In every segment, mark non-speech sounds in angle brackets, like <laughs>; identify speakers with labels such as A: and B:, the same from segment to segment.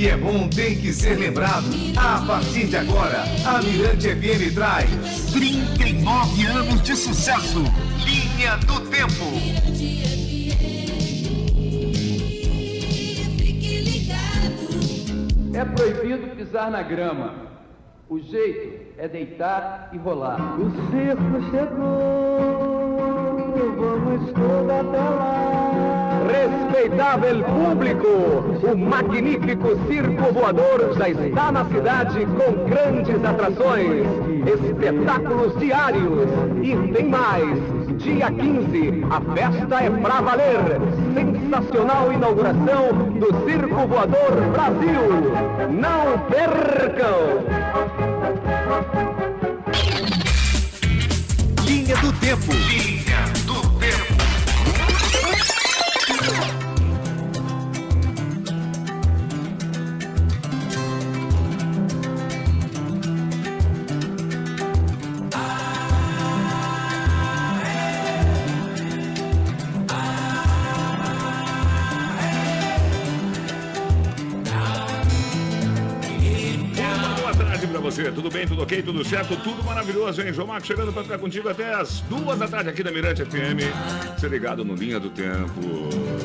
A: que é bom tem que ser lembrado. A partir de agora, a Mirante FM traz 39 anos de sucesso. Linha do Tempo.
B: É proibido pisar na grama. O jeito é deitar e rolar.
C: O circo chegou, vamos toda até lá.
D: Respeitável público, o magnífico circo voador já está na cidade com grandes atrações, espetáculos diários e tem mais. Dia 15, a festa é pra valer. Sensacional inauguração do Circo Voador Brasil. Não percam!
A: Linha do Tempo.
E: Você, tudo bem, tudo ok, tudo certo, tudo maravilhoso, hein? João Marcos chegando pra ficar contigo até as duas da tarde aqui da Mirante FM. Você ligado no Linha do Tempo.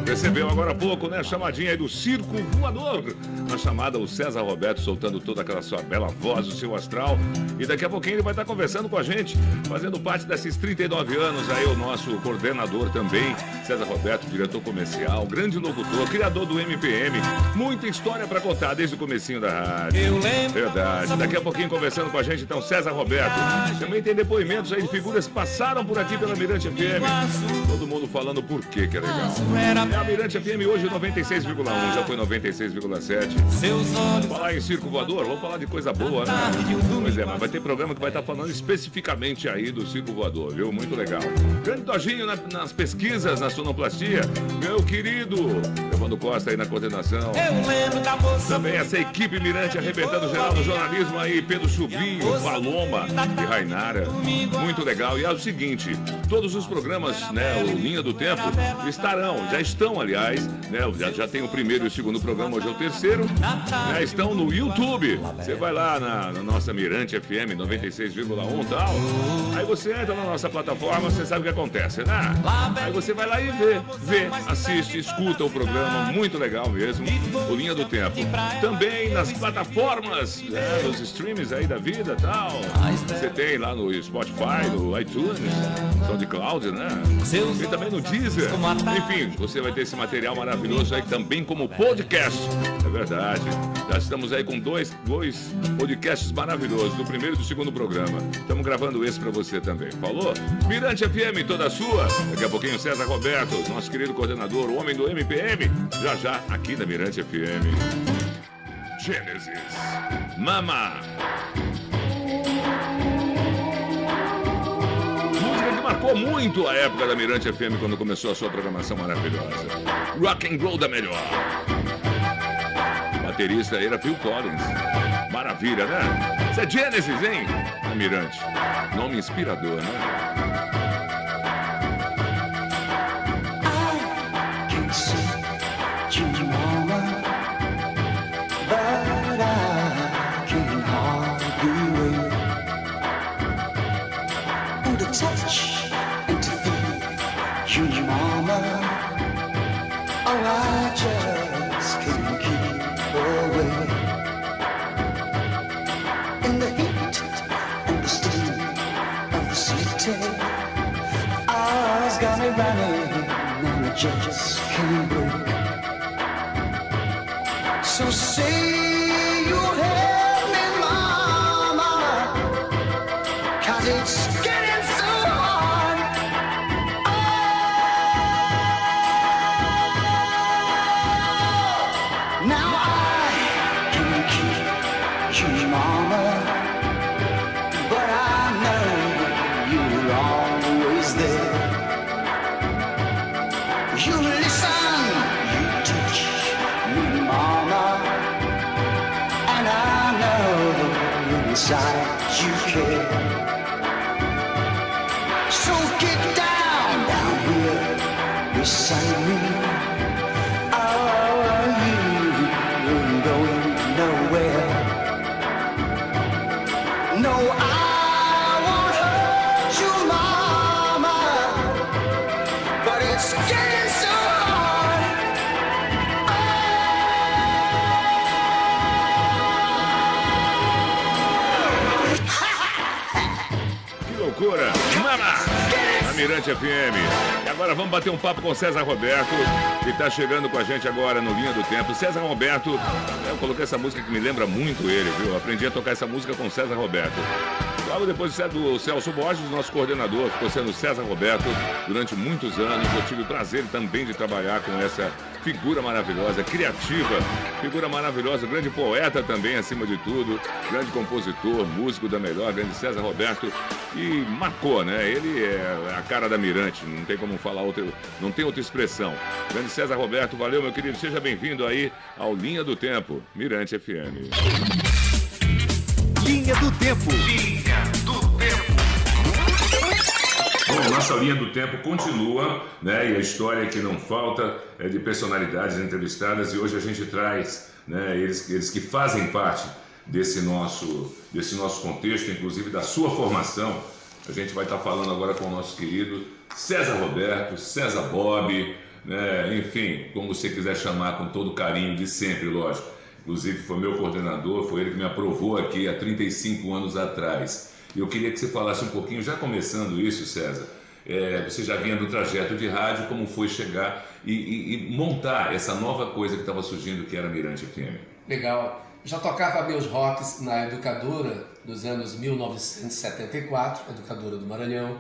E: Recebeu agora há pouco, né? Chamadinha aí do Circo Voador. Na chamada, o César Roberto soltando toda aquela sua bela voz, o seu astral. E daqui a pouquinho ele vai estar conversando com a gente, fazendo parte desses 39 anos aí, o nosso coordenador também, César Roberto, diretor comercial, grande locutor, criador do MPM. Muita história pra contar desde o comecinho da rádio.
F: Eu lembro.
E: Verdade. Daqui a pouquinho conversando com a gente, então, César Roberto. Também tem depoimentos aí de figuras que passaram por aqui pela Mirante FM. Todo mundo falando por quê que é legal. É a Mirante FM hoje 96,1, já foi 96,7.
F: Seus olhos
E: Falar em circo voador, vamos falar de coisa boa, né? Pois é, mas vai ter programa que vai estar falando especificamente aí do circo voador, viu? Muito legal. Grande Dojinho na- nas pesquisas, na sonoplastia. Meu querido, Evandro Costa aí na coordenação.
F: Eu lembro da moça
E: Também essa equipe Mirante arrebentando geral no jornalismo aí, Pedro Chubinho, Paloma e Rainara. Muito legal. E é o seguinte, todos os programas, né, o Linha do Tempo, estarão, já estão, aliás, né, já, já tem o primeiro e o segundo programa, hoje é o terceiro, né, estão no YouTube. Você vai lá na, na nossa Mirante FM 96,1 e tal, aí você entra na nossa plataforma, você sabe o que acontece, né? Aí você vai lá e vê, vê, assiste, escuta o programa, muito legal mesmo, o Linha do Tempo. Também nas plataformas, né, nos streams aí da vida tal. Você tem lá no Spotify, no iTunes, SoundCloud, né? E também no Deezer. Enfim, você vai ter esse material maravilhoso aí também como podcast. É verdade. Já estamos aí com dois, dois podcasts maravilhosos, do primeiro e do segundo programa. Estamos gravando esse pra você também. Falou? Mirante FM, toda sua. Daqui a pouquinho, César Roberto, nosso querido coordenador, o homem do MPM. Já já, aqui na Mirante FM. Gênesis. Mama. Música que marcou muito a época da Mirante FM quando começou a sua programação maravilhosa. Rock and roll da melhor. Baterista era Phil Collins. Maravilha, né? Isso é Genesis, hein? Mirante. Nome inspirador, né?
G: Inside you care.
E: Mirante FM. E agora vamos bater um papo com César Roberto, que está chegando com a gente agora no Linha do Tempo. César Roberto, eu coloquei essa música que me lembra muito ele, viu? Aprendi a tocar essa música com César Roberto. Logo depois do Celso Borges, nosso coordenador, ficou sendo César Roberto durante muitos anos. Eu tive o prazer também de trabalhar com essa figura maravilhosa, criativa, figura maravilhosa, grande poeta também, acima de tudo, grande compositor, músico da melhor, grande César Roberto, e marcou, né? Ele é a cara da Mirante, não tem como falar outra, não tem outra expressão. Grande César Roberto, valeu, meu querido, seja bem-vindo aí ao Linha do Tempo, Mirante FM.
A: Linha do Tempo. Linha
E: Bom, nossa linha do tempo continua, né? E a história que não falta é de personalidades entrevistadas e hoje a gente traz, né? Eles, eles que fazem parte desse nosso, desse nosso contexto, inclusive da sua formação. A gente vai estar falando agora com o nosso querido César Roberto, César Bob, né? Enfim, como você quiser chamar com todo carinho de sempre, lógico. Inclusive foi meu coordenador, foi ele que me aprovou aqui há 35 anos atrás. Eu queria que você falasse um pouquinho, já começando isso, César, é, você já vinha do trajeto de rádio, como foi chegar e, e, e montar essa nova coisa que estava surgindo, que era Mirante FM?
H: Legal. Já tocava meus rocks na educadora dos anos 1974, educadora do Maranhão,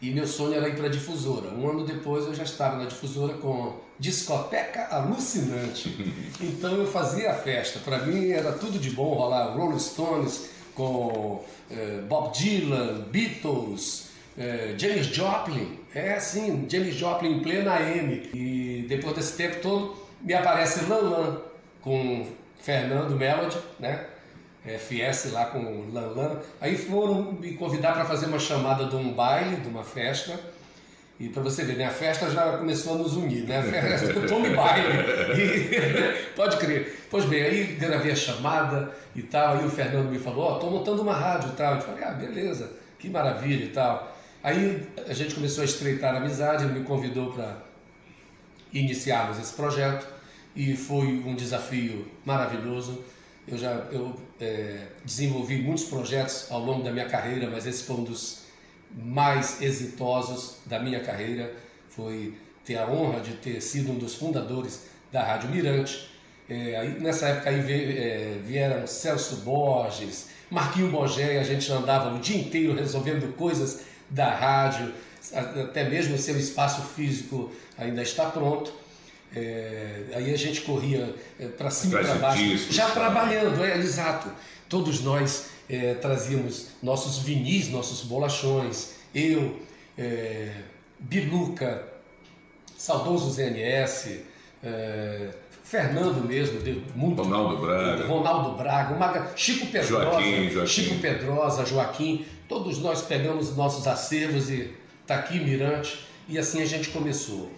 H: e meu sonho era ir para a difusora. Um ano depois eu já estava na difusora com discoteca alucinante. <laughs> Então eu fazia a festa. Para mim era tudo de bom rolar Rolling Stones com eh, Bob Dylan, Beatles, eh, James Joplin. É assim, James Joplin em plena AM. E depois desse tempo todo me aparece Lanlan com Fernando Melody, né? FS lá com o Lanlan. Aí foram me convidar para fazer uma chamada de um baile, de uma festa. E para você ver, né, a festa já começou a nos unir, né? A festa do Tom Baile. <laughs> Pode crer. Pois bem, aí gravei a chamada e tal, aí o Fernando me falou, ó, oh, tô montando uma rádio e tal. Eu falei, ah, beleza, que maravilha e tal. Aí a gente começou a estreitar a amizade, ele me convidou para iniciarmos esse projeto e foi um desafio maravilhoso. Eu já eu, é, desenvolvi muitos projetos ao longo da minha carreira, mas esse foi um dos mais exitosos da minha carreira. Foi ter a honra de ter sido um dos fundadores da Rádio Mirante. É, aí, nessa época aí é, vieram Celso Borges, Marquinho Bogé, a gente andava o dia inteiro resolvendo coisas da rádio, até mesmo o seu espaço físico ainda está pronto. É, aí a gente corria é, para cima e para baixo, discos, já trabalhando, é exato. Todos nós é, trazíamos nossos vinis, nossos bolachões, eu, é, Biluca, saudoso ZNS, é, Fernando mesmo, muito,
E: Ronaldo Braga,
H: Ronaldo Braga, Maga, Chico Pedrosa, Joaquim, Joaquim. Chico Pedrosa, Joaquim, todos nós pegamos nossos acervos e tá aqui Mirante e assim a gente começou.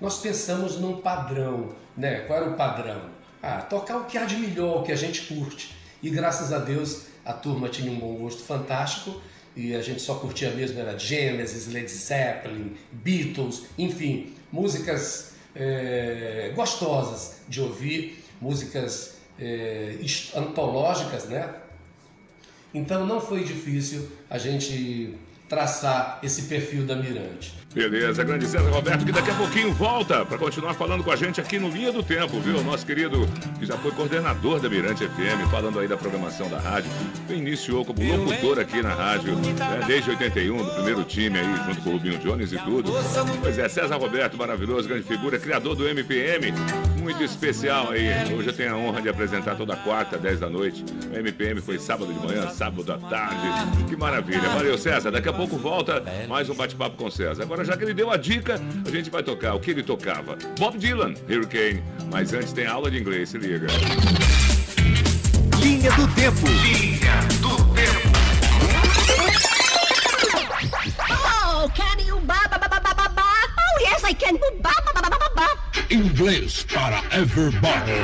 H: Nós pensamos num padrão, né? Qual era o padrão? Ah, tocar o que há de melhor, o que a gente curte. E graças a Deus a turma tinha um bom gosto fantástico e a gente só curtia mesmo era Genesis, Led Zeppelin, Beatles, enfim, músicas é, gostosas de ouvir, músicas é, antológicas, né? Então não foi difícil a gente traçar esse perfil da Mirante.
E: Beleza, grande César Roberto, que daqui a pouquinho volta para continuar falando com a gente aqui no Linha do Tempo, viu? Nosso querido, que já foi coordenador da Mirante FM, falando aí da programação da rádio, iniciou como locutor aqui na rádio, né? desde 81, do primeiro time aí, junto com o Rubinho Jones e tudo. Pois é, César Roberto, maravilhoso, grande figura, criador do MPM, muito especial aí. Hoje eu tenho a honra de apresentar toda quarta, 10 da noite. O MPM foi sábado de manhã, sábado à tarde. Que maravilha. Valeu, César. Daqui a pouco volta mais um bate-papo com o César. Agora, já que ele deu a dica, a gente vai tocar o que ele tocava. Bob Dylan, Hurricane. Mas antes tem aula de inglês, se liga.
A: Linha do Tempo. Linha
I: Inglês para everybody.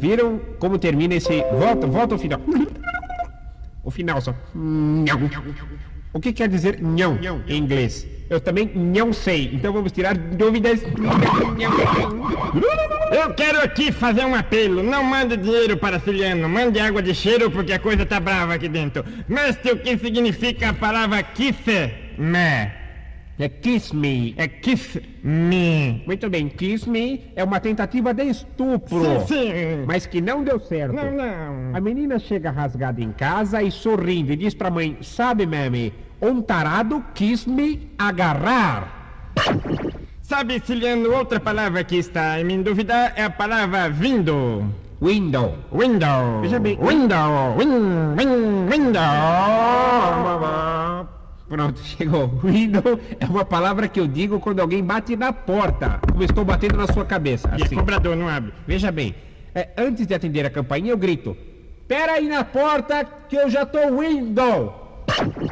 J: Viram como termina esse. Volta, volta ao final. final só. Nhão. O que quer dizer nhão em inglês? Eu também não sei, então vamos tirar dúvidas. Eu quero aqui fazer um apelo. Não mande dinheiro para Ciliano, mande água de cheiro porque a coisa tá brava aqui dentro. Mestre, o que significa a palavra kiss me? É kiss me, é kiss me. Muito bem, kiss me é uma tentativa de estupro.
K: Sim, sim.
J: Mas que não deu certo.
K: Não, não.
J: A menina chega rasgada em casa e sorrindo e diz pra mãe: Sabe, mami, um tarado quis me agarrar.
K: Sabe, Ciliano, outra palavra que está em dúvida é a palavra vindo.
J: Window.
K: Window.
J: Veja bem.
K: Window. Win, win, window.
J: Pronto, chegou. <laughs> Window é uma palavra que eu digo quando alguém bate na porta, como estou batendo na sua cabeça.
K: E é
J: Assim.
K: cobrador, não abre.
J: Veja bem, é, antes de atender a campainha, eu grito: Pera aí na porta que eu já tô window.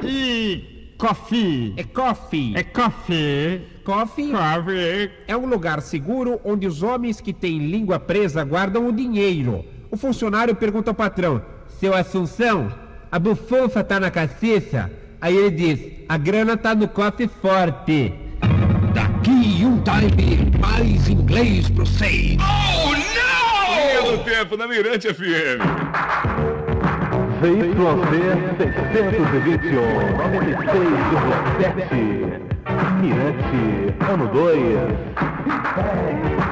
K: E coffee.
J: É coffee.
K: É coffee.
J: Coffee
K: Coffee.
J: é um lugar seguro onde os homens que têm língua presa guardam o dinheiro. O funcionário pergunta ao patrão: Seu Assunção, a bufunfa tá na caciça? Aí ele diz: A grana tá no cofre forte.
I: Daqui um time, mais inglês pro seis.
E: Linha do Tempo na Mirante FM.
L: ZYC 621, 96,7. Mirante, ano 2.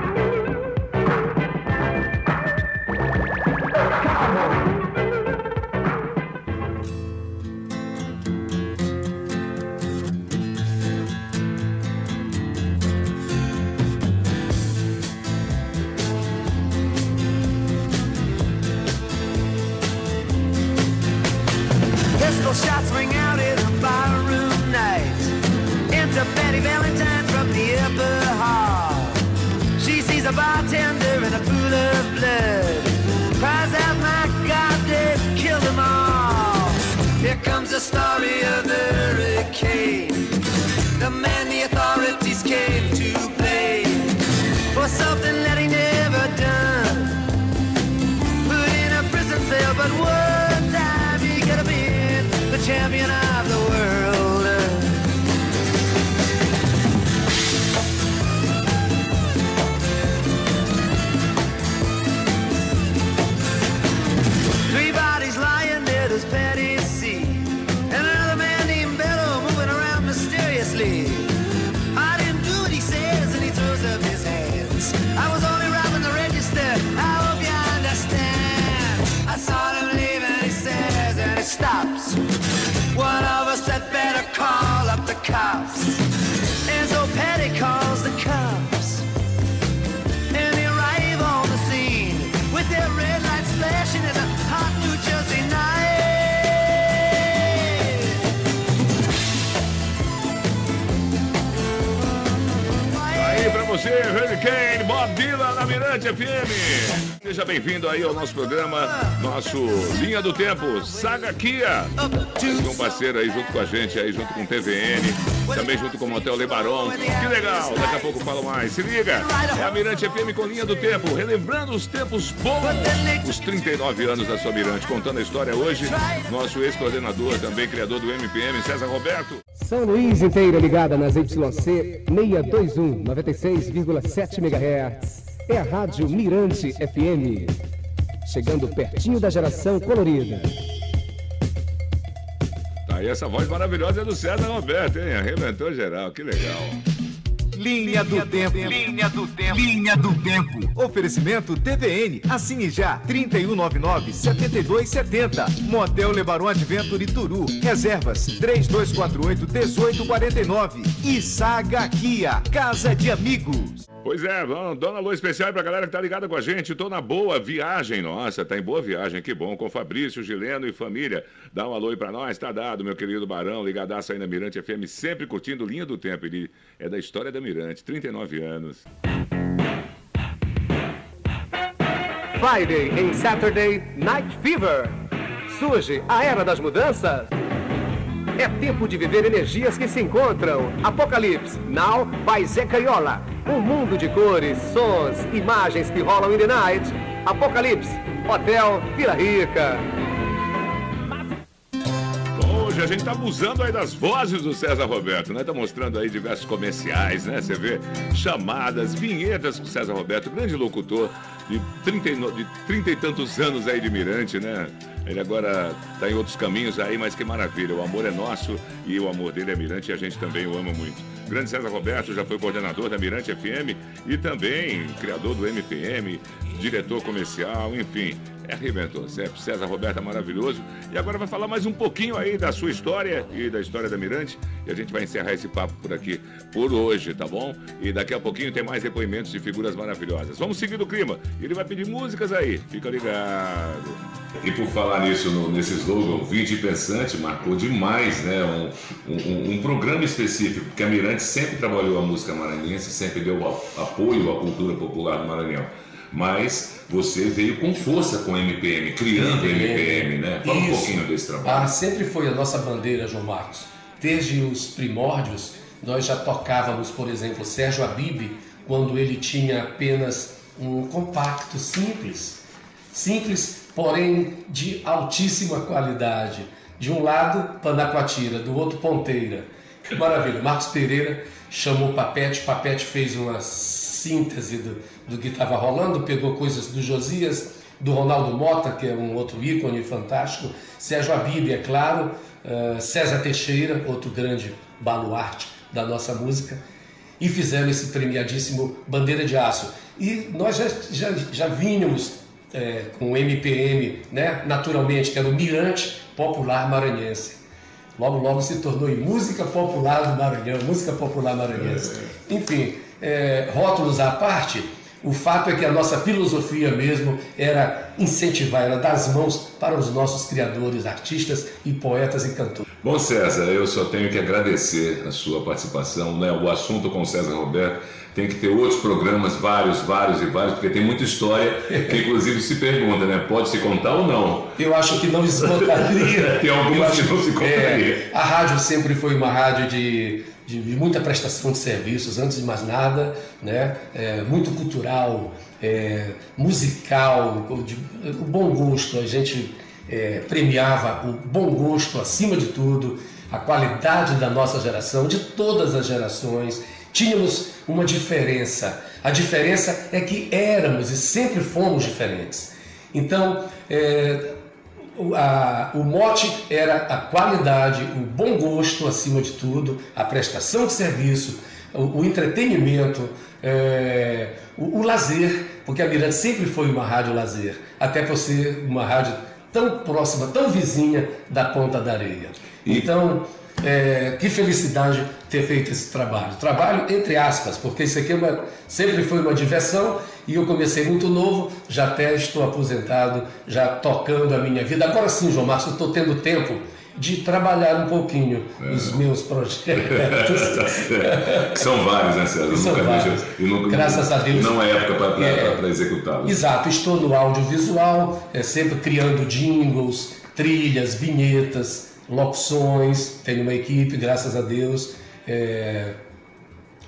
M: The man
E: Mirante FM. Seja bem-vindo aí ao nosso programa, nosso Linha do Tempo, Saga Kia. Um parceiro aí junto com a gente, aí junto com o TVN, também junto com o Motel Lebaron. Que legal, daqui a pouco falo mais. Se liga, é a Mirante FM com Linha do Tempo, relembrando os tempos bons, os 39 anos da sua Mirante, contando a história hoje. Nosso ex-coordenador, também criador do MPM, César Roberto.
D: São Luís inteira ligada nas YC 621, 96,7 MHz. É a Rádio Mirante FM. Chegando pertinho da geração colorida.
E: Tá aí essa voz maravilhosa é do César Roberto, hein? Arrebentou geral, que legal.
A: Linha do Tempo. Linha do Tempo. Linha do Tempo. Oferecimento TVN. Assine já. 3199-7270. Motel Lebaron Adventure Turu. Reservas 3248-1849. E Saga Kia. Casa de Amigos.
E: Pois é, um alô especial pra galera que tá ligada com a gente. Tô na boa viagem, nossa, tá em boa viagem, que bom. Com Fabrício, Gileno e família. Dá um alô aí pra nós, tá dado, meu querido Barão, ligadaço aí na Mirante FM, sempre curtindo Linha do Tempo. Ele é da história da Mirante, 39 anos.
D: Friday em Saturday Night Fever. Surge a era das mudanças. É tempo de viver energias que se encontram. Apocalipse, now by Zé Caiola. Um mundo de cores, sons, imagens que rolam in the night. Apocalipse, Hotel Vila Rica.
E: Hoje a gente tá abusando aí das vozes do César Roberto, né? Tá mostrando aí diversos comerciais, né? Você vê chamadas, vinhetas com o César Roberto, grande locutor de 30, e no- de 30 e tantos anos aí de Mirante, né? Ele agora tá em outros caminhos aí, mas que maravilha. O amor é nosso e o amor dele é Mirante e a gente também o ama muito. Grande César Roberto já foi coordenador da Mirante FM e também criador do MPM, diretor comercial, enfim. É, arrebentou. Sempre. César Roberto é maravilhoso. E agora vai falar mais um pouquinho aí da sua história e da história da Mirante. E a gente vai encerrar esse papo por aqui por hoje, tá bom? E daqui a pouquinho tem mais depoimentos de figuras maravilhosas. Vamos seguir o clima. Ele vai pedir músicas aí. Fica ligado. E por falar nisso, no, nesse slogan, Vinde Pensante, marcou demais, né? Um, um, um programa específico, porque a Mirante sempre trabalhou a música maranhense, sempre deu apoio à cultura popular do Maranhão. Mas você veio com força com o MPM, criando o MPM, né? Fala um
H: Isso.
E: pouquinho desse trabalho.
H: Ah, sempre foi a nossa bandeira, João Marcos. Desde os primórdios, nós já tocávamos, por exemplo, Sérgio Abib, quando ele tinha apenas um compacto simples. Simples, porém de altíssima qualidade. De um lado, Panacoatira, do outro, Ponteira. Que maravilha. Marcos Pereira chamou Papete, Papete fez uma síntese do, do que estava rolando, pegou coisas do Josias, do Ronaldo Mota, que é um outro ícone fantástico, Sérgio Abib, é claro, eh, César Teixeira, outro grande baluarte da nossa música, e fizeram esse premiadíssimo Bandeira de Aço. E nós já, já, já vínhamos eh, com o MPM, né, naturalmente, que era o Mirante Popular Maranhense. Logo, logo se tornou em música popular do Maranhão, música popular maranhense. Enfim, é, rótulos à parte, o fato é que a nossa filosofia mesmo era incentivar, era dar as mãos para os nossos criadores, artistas e poetas e cantores.
E: Bom, César, eu só tenho que agradecer a sua participação, né? O assunto com César Roberto tem que ter outros programas, vários, vários e vários, porque tem muita história que inclusive se pergunta, né? Pode se contar ou não?
H: Eu acho que não esgotaria. <laughs>
E: Tem algumas que não se contaria.
H: é, a rádio sempre foi uma rádio de, de, de muita prestação de serviços, antes de mais nada, né? É, muito cultural, é, musical, de- o bom gosto. A gente é, premiava o bom gosto acima de tudo, a qualidade da nossa geração, de todas as gerações. Tínhamos uma diferença. A diferença é que éramos e sempre fomos diferentes. Então, é, a- o mote era a qualidade, o bom gosto acima de tudo, a prestação de serviço, o, o entretenimento, é, o, o lazer, porque a Mirante sempre foi uma rádio lazer, até por ser uma rádio tão próxima, tão vizinha da ponta da areia. Então, é, que felicidade ter feito esse trabalho. Trabalho entre aspas, porque isso aqui é uma- sempre foi uma diversão e eu comecei muito novo, já até estou aposentado, já tocando a minha vida. Agora sim, João eu estou tendo tempo de trabalhar um pouquinho os meus projetos. <laughs>
E: que são vários, né, César?
H: São
E: Nunca
H: vários.
E: deixa- nunca-
H: Graças a Deus.
E: Não é época para
H: É.
E: executá-los.
H: Exato, estou no audiovisual, é, sempre criando jingles, trilhas, vinhetas, locuções. Tenho uma equipe, graças a Deus, é,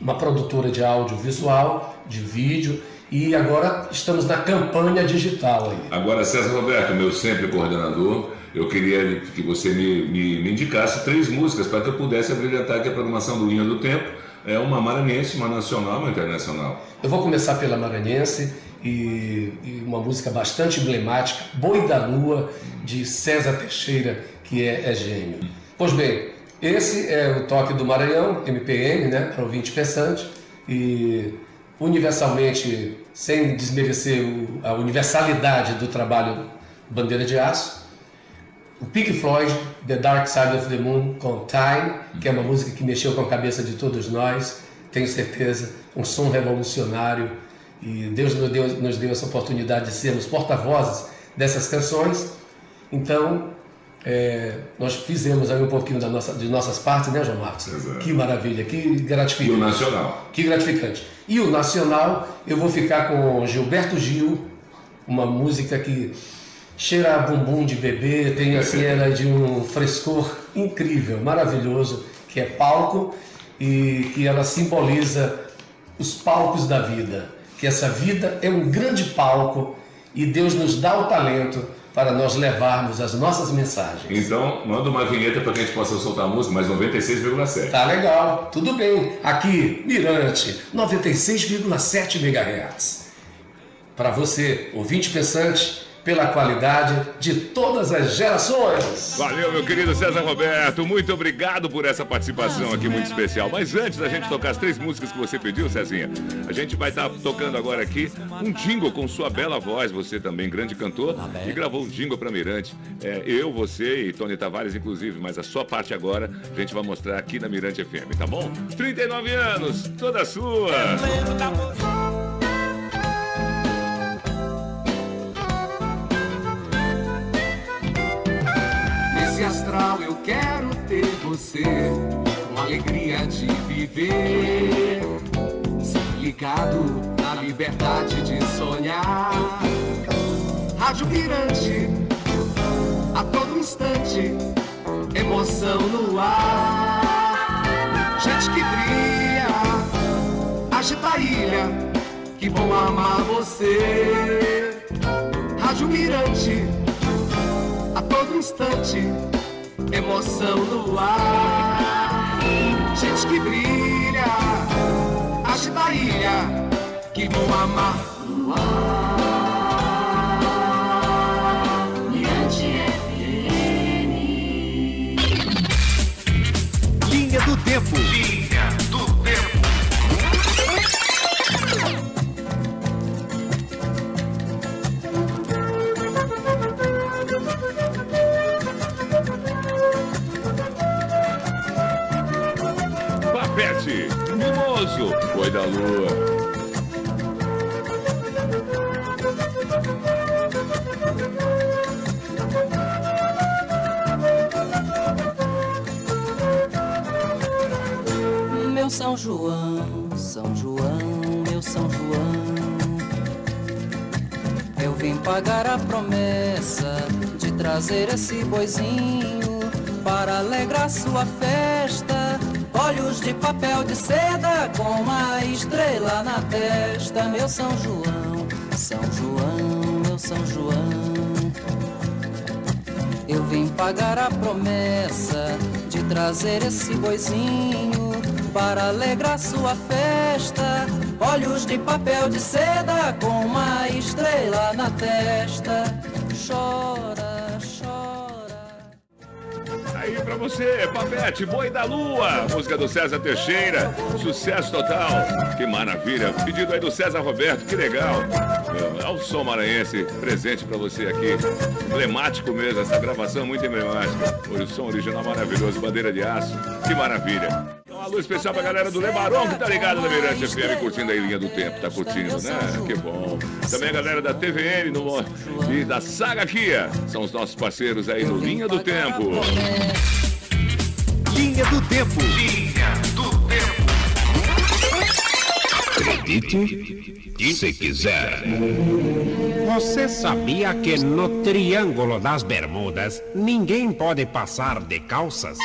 H: uma produtora de audiovisual, de vídeo, e agora estamos na campanha digital aí.
E: Agora, César Roberto, meu sempre coordenador, eu queria que você me, me- me indicasse três músicas para que eu pudesse abrilhantar aqui a programação do Linha do Tempo. É uma maranhense, uma nacional uma internacional.
H: Eu vou começar pela Maranhense e, e uma música bastante emblemática, Boi da Lua, de César Teixeira, que é, é gênio. Pois bem, esse é o toque do Maranhão, MPM, né, para ouvinte pensante, e universalmente, sem desmerecer a universalidade do trabalho Bandeira de Aço, o Pink Floyd, The Dark Side of the Moon, com Time, que é uma música que mexeu com a cabeça de todos nós, tenho certeza, um som revolucionário, e Deus nos deu, nos deu essa oportunidade de sermos porta-vozes dessas canções. Então, é, nós fizemos aí um pouquinho da nossa, de nossas partes, né, João Marcos? Que maravilha, que gratificante.
E: E o nacional?
H: Que gratificante. E o nacional, eu vou ficar com Gilberto Gil, uma música que cheira a bumbum de bebê, tem assim, <laughs> ela é de um frescor incrível, maravilhoso, que é palco e que ela simboliza os palcos da vida. Que essa vida é um grande palco e Deus nos dá o talento para nós levarmos as nossas mensagens.
E: Então, manda uma vinheta para que a gente possa soltar a música, mais 96,7.
H: Tá legal, tudo bem. Aqui, Mirante, 96,7 MHz. Para você, ouvinte pensante, pela qualidade de todas as gerações.
E: Valeu, meu querido César Roberto. Muito obrigado por essa participação aqui muito especial. Mas antes da gente tocar as três músicas que você pediu, Cezinha, a gente vai estar tocando agora aqui um jingle com sua bela voz. Você também, grande cantor, e gravou um jingle para Mirante. É, eu, você e Tony Tavares, inclusive, mas a sua parte agora a gente vai mostrar aqui na Mirante FM, tá bom? 39 anos, toda sua.
N: Eu quero ter você, com alegria de viver. Sempre ligado na liberdade de sonhar. Rádio Mirante, a todo instante, emoção no ar. Gente que brilha, agita a ilha, que bom amar você. Rádio Mirante a todo instante, emoção no ar. Gente que brilha, agita a ilha, que vão amar no ar.
A: Linha do Tempo.
O: Trazer esse boizinho para alegrar sua festa. Olhos de papel de seda com uma estrela na testa. Meu São João, São João, meu São João. Eu vim pagar a promessa de trazer esse boizinho para alegrar sua festa. Olhos de papel de seda com uma estrela na testa.
E: Você, Papete, Boi da Lua, música do César Teixeira, sucesso total, que maravilha, pedido aí do César Roberto, que legal, é o som maranhense presente pra você aqui, emblemático mesmo, essa gravação muito emblemática, o som original maravilhoso, bandeira de aço, que maravilha. Então, uma luz especial pra galera do Lebaron que tá ligado na Mirante FM, curtindo aí Linha do Tempo, tá curtindo, né? Que bom. Também a galera da TVN no, e da Saga Kia, são os nossos parceiros aí no Linha do Tempo.
A: Linha do Tempo. Linha do Tempo.
I: Acredite se quiser. Você sabia que no Triângulo das Bermudas ninguém pode passar de calças?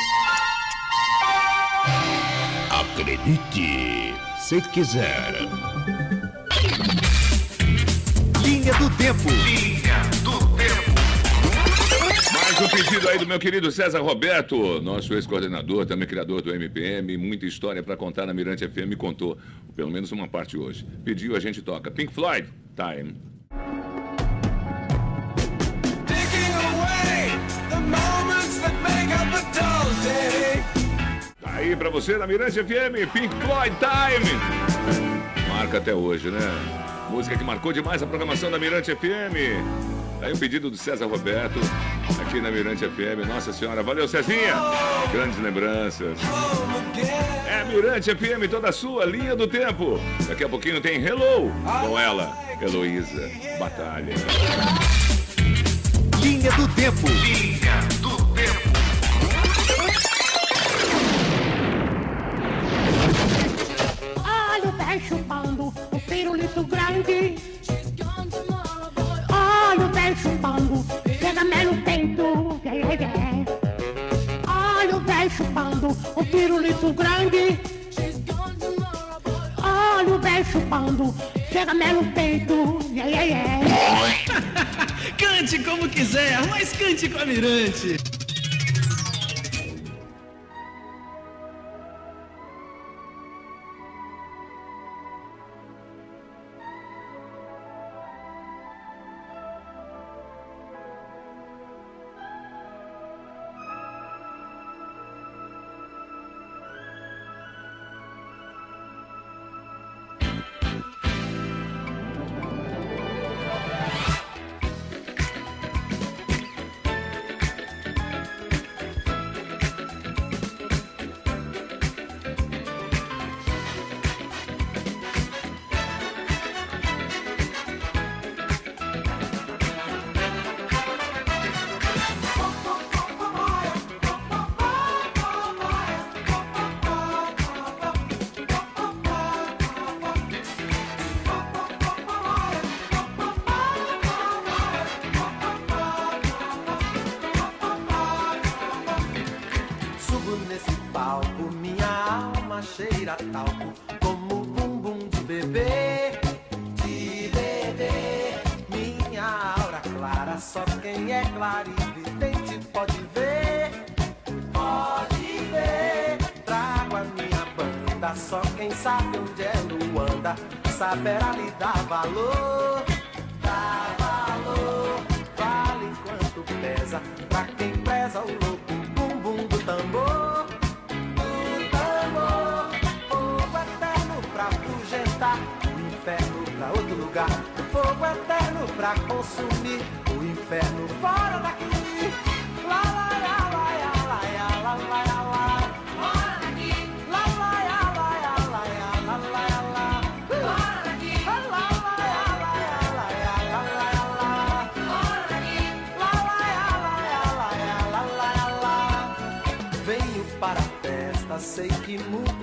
I: Acredite se quiser.
A: Linha do Tempo.
E: Mais um pedido aí do meu querido César Roberto, nosso ex-coordenador, também criador do MPM, muita história pra contar na Mirante FM, contou pelo menos uma parte hoje. Pediu, a gente toca. Pink Floyd, Time. Tá aí pra você na Mirante FM, Pink Floyd Time. Marca até hoje, né? Música que marcou demais a programação da Mirante FM. Tá Aí um pedido do César Roberto, aqui na Mirante FM. Nossa Senhora, valeu Cezinha! Grandes lembranças. É Mirante FM, toda sua, linha do tempo. Daqui a pouquinho tem Hello com ela, Heloísa Batalha.
A: Linha do Tempo. Linha do Tempo.
P: Olha o pé chupando o pirulito grande. Olha o pé chupando, o pirulito grande. Olha o pé chupando, pega mel no peito. Yeah, yeah, yeah. <laughs>
Q: Cante como quiser, mas cante com a Mirante.
R: Sabe onde é Luanda Saberá lhe dar valor. Dar valor Vale quanto pesa Pra quem preza o louco bumbum do tambor. Do tambor Fogo eterno pra afugentar O inferno pra outro lugar. Fogo eterno pra consumir O inferno fora daqui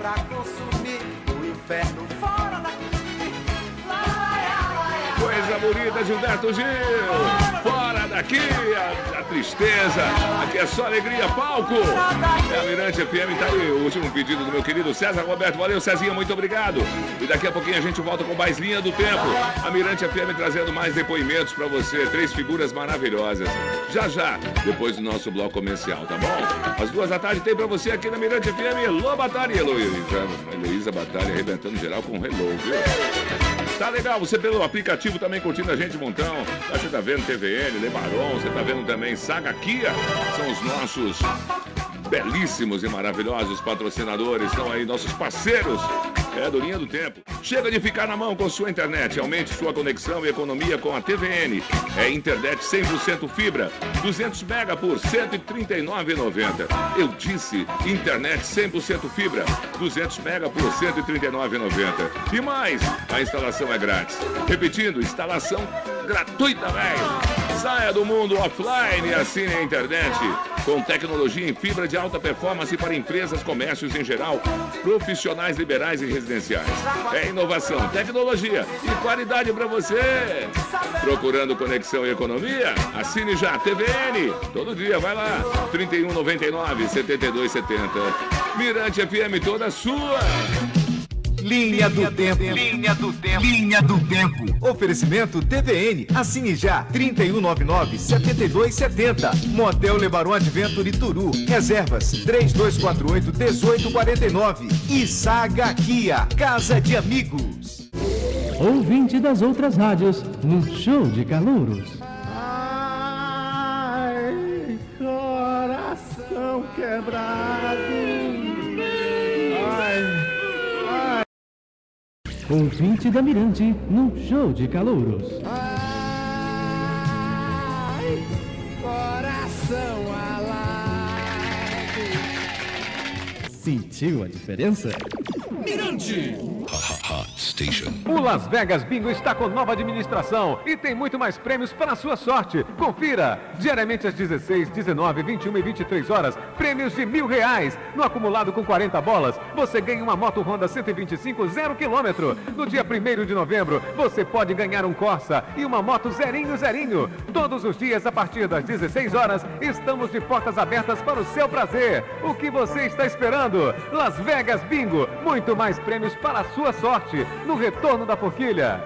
R: Pra consumir, o inferno fora daqui.
E: Coisa bonita, Gilberto Gil. Fora daqui, a, a tristeza. Aqui é só alegria, palco. É a Mirante FM, tá aí o último pedido do meu querido César Roberto. Valeu, Cezinha, muito obrigado. E daqui a pouquinho a gente volta com mais linha do tempo. A Mirante FM trazendo mais depoimentos pra você. Três figuras maravilhosas. Já já, depois do nosso bloco comercial, tá bom? Às duas da tarde tem pra você aqui na Mirante FM. Hello, Batalha. Heloísa, Heloísa Batalha arrebentando geral com Hello, viu? Tá legal, você pelo aplicativo também curtindo a gente montão. Você tá vendo TVN, Lebaron, você tá vendo também Saga Kia. São os nossos belíssimos e maravilhosos patrocinadores. São aí nossos parceiros. É do Linha do Tempo. Chega de ficar na mão com sua internet. Aumente sua conexão e economia com a TVN. É internet 100% fibra. 200 mega por R$ 139,90. Eu disse internet 100% fibra. 200 mega por R$ 139,90. E mais, a instalação é grátis. Repetindo, instalação gratuita, velho. Saia do mundo offline e assine a internet. Com tecnologia em fibra de alta performance para empresas, comércios em geral, profissionais liberais e residenciais. É inovação, tecnologia e qualidade para você. Procurando conexão e economia? Assine já TVN. Todo dia, vai lá. 3199 7270. Mirante FM toda sua.
A: Linha do Tempo. Linha do Tempo. Linha do Tempo. Oferecimento TVN. Assine já. 3199-7270. Motel Lebaron Adventure Turu. Reservas 3248-1849. E Saga Kia. Casa de Amigos.
S: Ouvinte das outras rádios, no show de calouros.
C: Ai, coração quebrado.
S: Ouvinte da Mirante, no show de calouros.
C: Ai, coração alado.
S: Sentiu a diferença?
T: Mirante.
D: O Las Vegas Bingo está com nova administração e tem muito mais prêmios para a sua sorte. Confira! Diariamente às 16, 19, 21 e 23 horas, prêmios de mil reais. No acumulado com 40 bolas, você ganha uma moto Honda 125 zero quilômetro. No dia 1 de novembro, você pode ganhar um Corsa e uma moto zerinho zerinho. Todos os dias, a partir das 16 horas, estamos de portas abertas para o seu prazer. O que você está esperando? Las Vegas Bingo, muito mais prêmios para a sua sorte. No retorno da forquilha.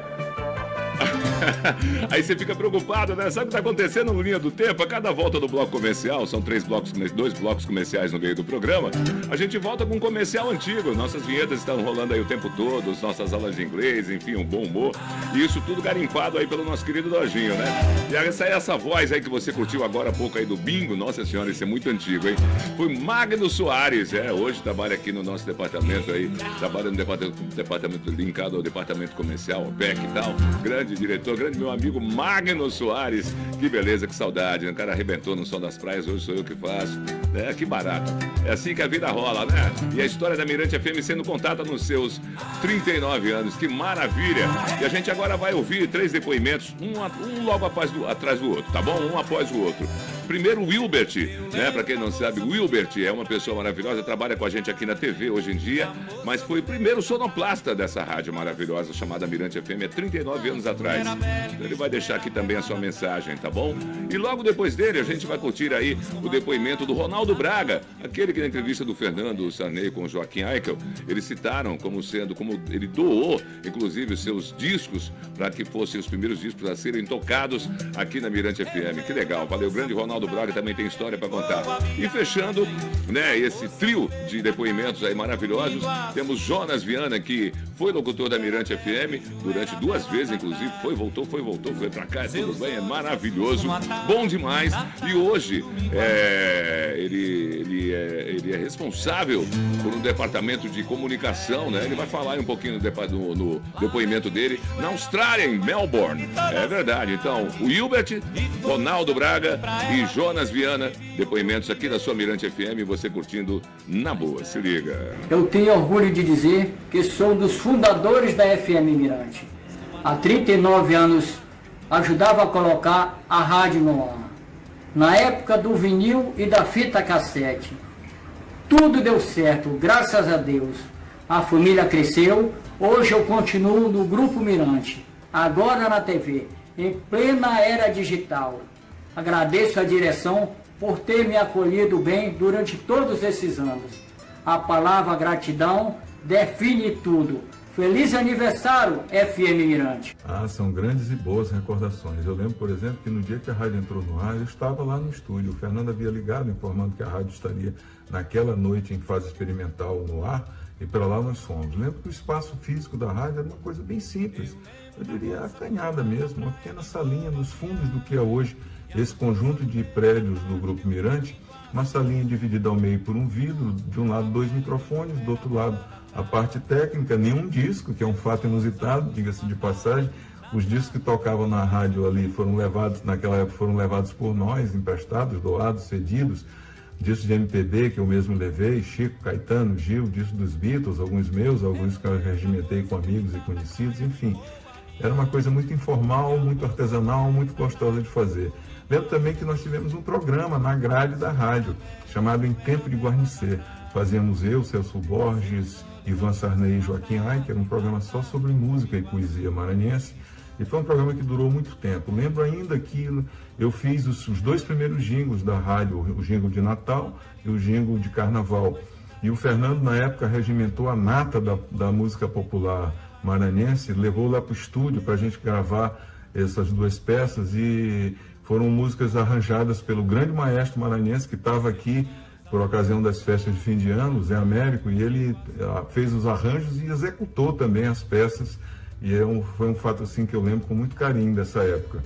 D: <laughs>
E: Aí você fica preocupado, né? Sabe o que está acontecendo no Linha do Tempo? A cada volta do bloco comercial, são três blocos, dois blocos comerciais no meio do programa, a gente volta com um comercial antigo. Nossas vinhetas estão rolando aí o tempo todo, as nossas aulas de inglês, enfim, um bom humor. E isso tudo garimpado aí pelo nosso querido Dojinho, né? E essa, essa voz aí que você curtiu agora há pouco aí do Bingo, nossa senhora, isso é muito antigo, hein? Foi Magno Soares, é, hoje trabalha aqui no nosso departamento aí, trabalha no departamento, departamento linkado ao departamento comercial, PEC e tal. Grande diretor, grande meu amigo Magno Soares. Que beleza, que saudade. Né? O cara arrebentou no Som das Praias, hoje sou eu que faço. É, que barato. É assim que a vida rola, né? E a história da Mirante FM sendo contada nos seus 39 anos. Que maravilha. E a gente agora vai ouvir três depoimentos, um, um logo após do, atrás do outro, tá bom? Um após o outro. Primeiro, o Wilbert, né? Para quem não sabe, o Wilbert é uma pessoa maravilhosa, trabalha com a gente aqui na TV hoje em dia, mas foi o primeiro sonoplasta dessa rádio maravilhosa chamada Mirante FM há 39 anos atrás. Ele vai deixar aqui também a sua mensagem, tá bom? E logo depois dele, a gente vai curtir aí o depoimento do Ronaldo Braga, aquele que na entrevista do Fernando Sarney com o Joaquim Eichel, eles citaram como sendo, como ele doou, inclusive, os seus discos para que fossem os primeiros discos a serem tocados aqui na Mirante FM. Que legal, valeu, grande Ronaldo Braga também tem história para contar. E fechando, né, esse trio de depoimentos aí maravilhosos, temos Jonas Viana, que foi locutor da Mirante FM durante duas vezes, inclusive, foi, voltou, foi, voltou, foi para cá, é tudo bem, é maravilhoso, bom demais. E hoje, é, ele, ele, é, ele é responsável por um departamento de comunicação, né? Ele vai falar um pouquinho no, no depoimento dele na Austrália, em Melbourne. É verdade. Então, o Hilbert, Ronaldo Braga e Jonas Viana, depoimentos aqui da sua Mirante FM, você curtindo na boa. Se liga.
U: Eu tenho orgulho de dizer que sou um dos fundadores da FM Mirante. Há 39 anos ajudava a colocar a rádio no ar. Na época do vinil e da fita cassete. Tudo deu certo, graças a Deus. A família cresceu, hoje eu continuo no Grupo Mirante, agora na TV, em plena era digital. Agradeço a direção por ter me acolhido bem durante todos esses anos. A palavra gratidão define tudo. Feliz aniversário, FM Mirante.
V: Ah, são grandes e boas recordações. Eu lembro, por exemplo, que no dia que a rádio entrou no ar, eu estava lá no estúdio. O Fernando havia ligado informando que a rádio estaria naquela noite em fase experimental no ar e para lá nós fomos. Lembro que o espaço físico da rádio era uma coisa bem simples, eu diria acanhada mesmo, uma pequena salinha nos fundos do que é hoje esse conjunto de prédios do Grupo Mirante, uma salinha dividida ao meio por um vidro, de um lado dois microfones, do outro lado a parte técnica, nenhum disco, que é um fato inusitado, diga-se de passagem. Os discos que tocavam na rádio ali foram levados, naquela época, foram levados por nós, emprestados, doados, cedidos. Discos de MPB que eu mesmo levei, Chico, Caetano, Gil, discos dos Beatles, alguns meus, alguns que eu regimentei com amigos e conhecidos, enfim. Era uma coisa muito informal, muito artesanal, muito gostosa de fazer. Lembro também que nós tivemos um programa na grade da rádio, chamado Em Tempo de Guarnecer. Fazíamos eu, Celso Borges, Ivan Sarney e Joaquim Ai, que era um programa só sobre música e poesia maranhense. E foi um programa que durou muito tempo. Lembro ainda que eu fiz os, os dois primeiros jingles da rádio, o jingle de Natal e o jingle de Carnaval. E o Fernando, na época, regimentou a nata da, da música popular maranhense, levou lá para o estúdio para a gente gravar essas duas peças e foram músicas arranjadas pelo grande maestro maranhense que estava aqui por ocasião das festas de fim de ano, Zé Américo, e ele ah, fez os arranjos e executou também as peças, e é um, foi um fato assim que eu lembro com muito carinho dessa época.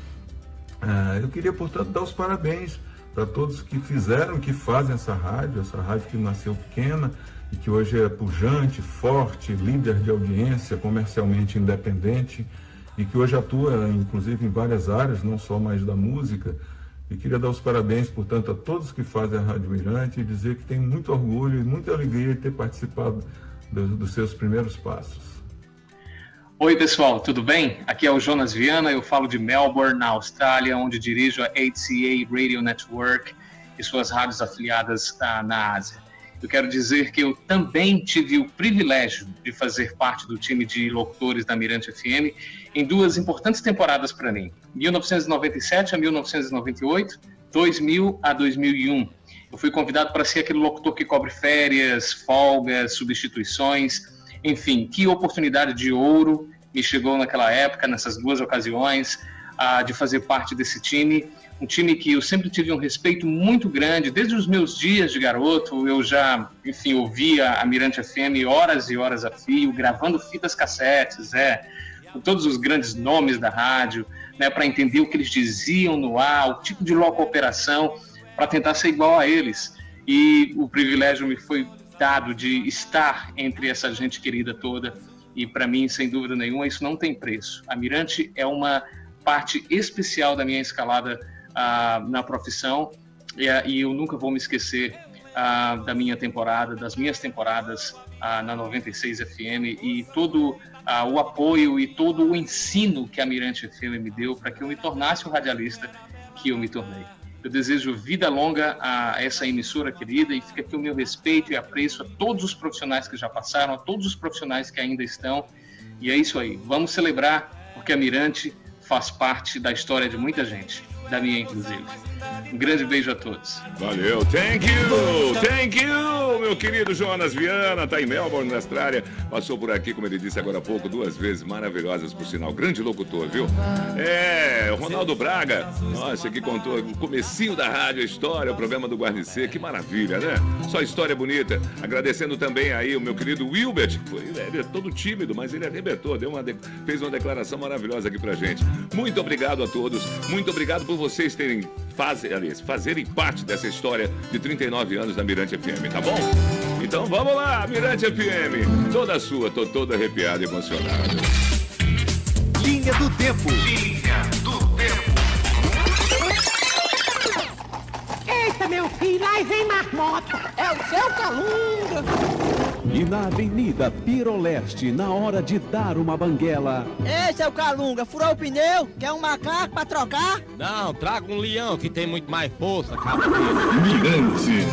V: Ah, eu queria, portanto, dar os parabéns para todos que fizeram, que fazem essa rádio, essa rádio que nasceu pequena e que hoje é pujante, forte, líder de audiência, comercialmente independente e que hoje atua, inclusive, em várias áreas, não só mais da música. E queria dar os parabéns, portanto, a todos que fazem a Rádio Mirante e dizer que tenho muito orgulho e muita alegria de ter participado do- dos seus primeiros passos.
W: Oi, pessoal, tudo bem? Aqui é o Jonas Viana, eu falo de Melbourne, na Austrália, onde dirijo a HCA Radio Network e suas rádios afiliadas ah, na Ásia. Eu quero dizer que eu também tive o privilégio de fazer parte do time de locutores da Mirante FM em duas importantes temporadas para mim, 1997 a 1998, 2000 a 2001. Eu fui convidado para ser aquele locutor que cobre férias, folgas, substituições, enfim, que oportunidade de ouro me chegou naquela época, nessas duas ocasiões, de fazer parte desse time. Um time que eu sempre tive um respeito muito grande, desde os meus dias de garoto, eu já, enfim, ouvia a Mirante FM horas e horas a fio, gravando fitas cassetes, é, com todos os grandes nomes da rádio, né, para entender o que eles diziam no ar, o tipo de loco operação, para tentar ser igual a eles. E o privilégio me foi dado de estar entre essa gente querida toda. E para mim, sem dúvida nenhuma, isso não tem preço. A Mirante é uma parte especial da minha escalada ah, na profissão e, ah, e eu nunca vou me esquecer ah, da minha temporada, das minhas temporadas na 96 FM e todo o apoio e todo o ensino que a Mirante FM me deu para que eu me tornasse o radialista que eu me tornei. Eu desejo vida longa a essa emissora querida e fica aqui o meu respeito e apreço a todos os profissionais que já passaram, a todos os profissionais que ainda estão. E é isso aí. Vamos celebrar, porque a Mirante faz parte da história de muita gente, da minha inclusive. Um grande beijo a todos.
E: Valeu, thank you, thank you, meu querido Jonas Viana, tá em Melbourne, na Austrália, passou por aqui, como ele disse agora há pouco, duas vezes maravilhosas, por sinal, grande locutor, viu? É, Ronaldo Braga, nossa, que contou o comecinho da rádio, a história, o programa do Guarnicê, que maravilha, né? Só história bonita. Agradecendo também aí o meu querido Wilbert, foi, ele é todo tímido, mas ele arrebentou, deu uma fez uma declaração maravilhosa aqui pra gente. Muito obrigado a todos, muito obrigado por vocês terem fazer, fazerem parte dessa história de 39 anos da Mirante FM, tá bom? Então vamos lá, Mirante FM, toda sua, tô todo arrepiado e emocionado.
A: Linha do Tempo. Linha do Tempo.
P: Eita, meu filho, lá vem marmota. É o seu calunga.
S: E na Avenida Piroleste, na hora de dar uma banguela,
X: Ei, seu Calunga, furou o pneu? Quer um macaco pra trocar?
I: Não, traga um leão que tem muito mais força, cara.
E: Mirante.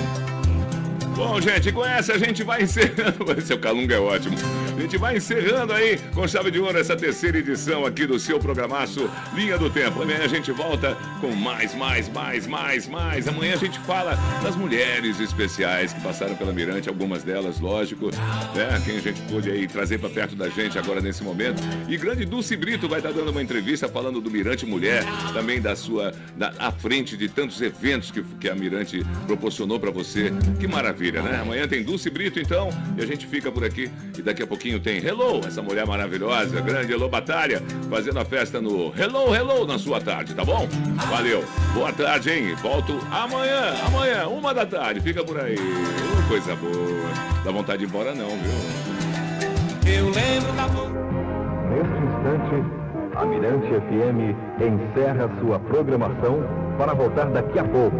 E: Bom, gente, com essa a gente vai encerrando. Esse é o Calunga é ótimo. A gente vai encerrando aí com chave de ouro essa terceira edição aqui do seu programaço Linha do Tempo. Amanhã a gente volta com mais, mais, mais, mais, mais. Amanhã a gente fala das mulheres especiais que passaram pela Mirante, algumas delas, lógico, né? Quem a gente pôde aí trazer para perto da gente agora nesse momento. E grande Dulce Brito vai estar dando uma entrevista falando do Mirante Mulher, também da sua, da, à frente de tantos eventos que, que a Mirante proporcionou para você. Que maravilha, né? Amanhã tem Dulce Brito, então, e a gente fica por aqui. E daqui a pouquinho tem Hello, essa mulher maravilhosa, grande Hello Batalha, fazendo a festa no Hello, Hello na sua tarde, tá bom? Valeu. Boa tarde, hein? Volto amanhã, amanhã, uma da tarde. Fica por aí. Ô, coisa boa. Dá vontade de ir embora, não, viu?
Q: Eu lembro da
L: Neste instante, a Mirante FM encerra sua programação para voltar daqui a pouco.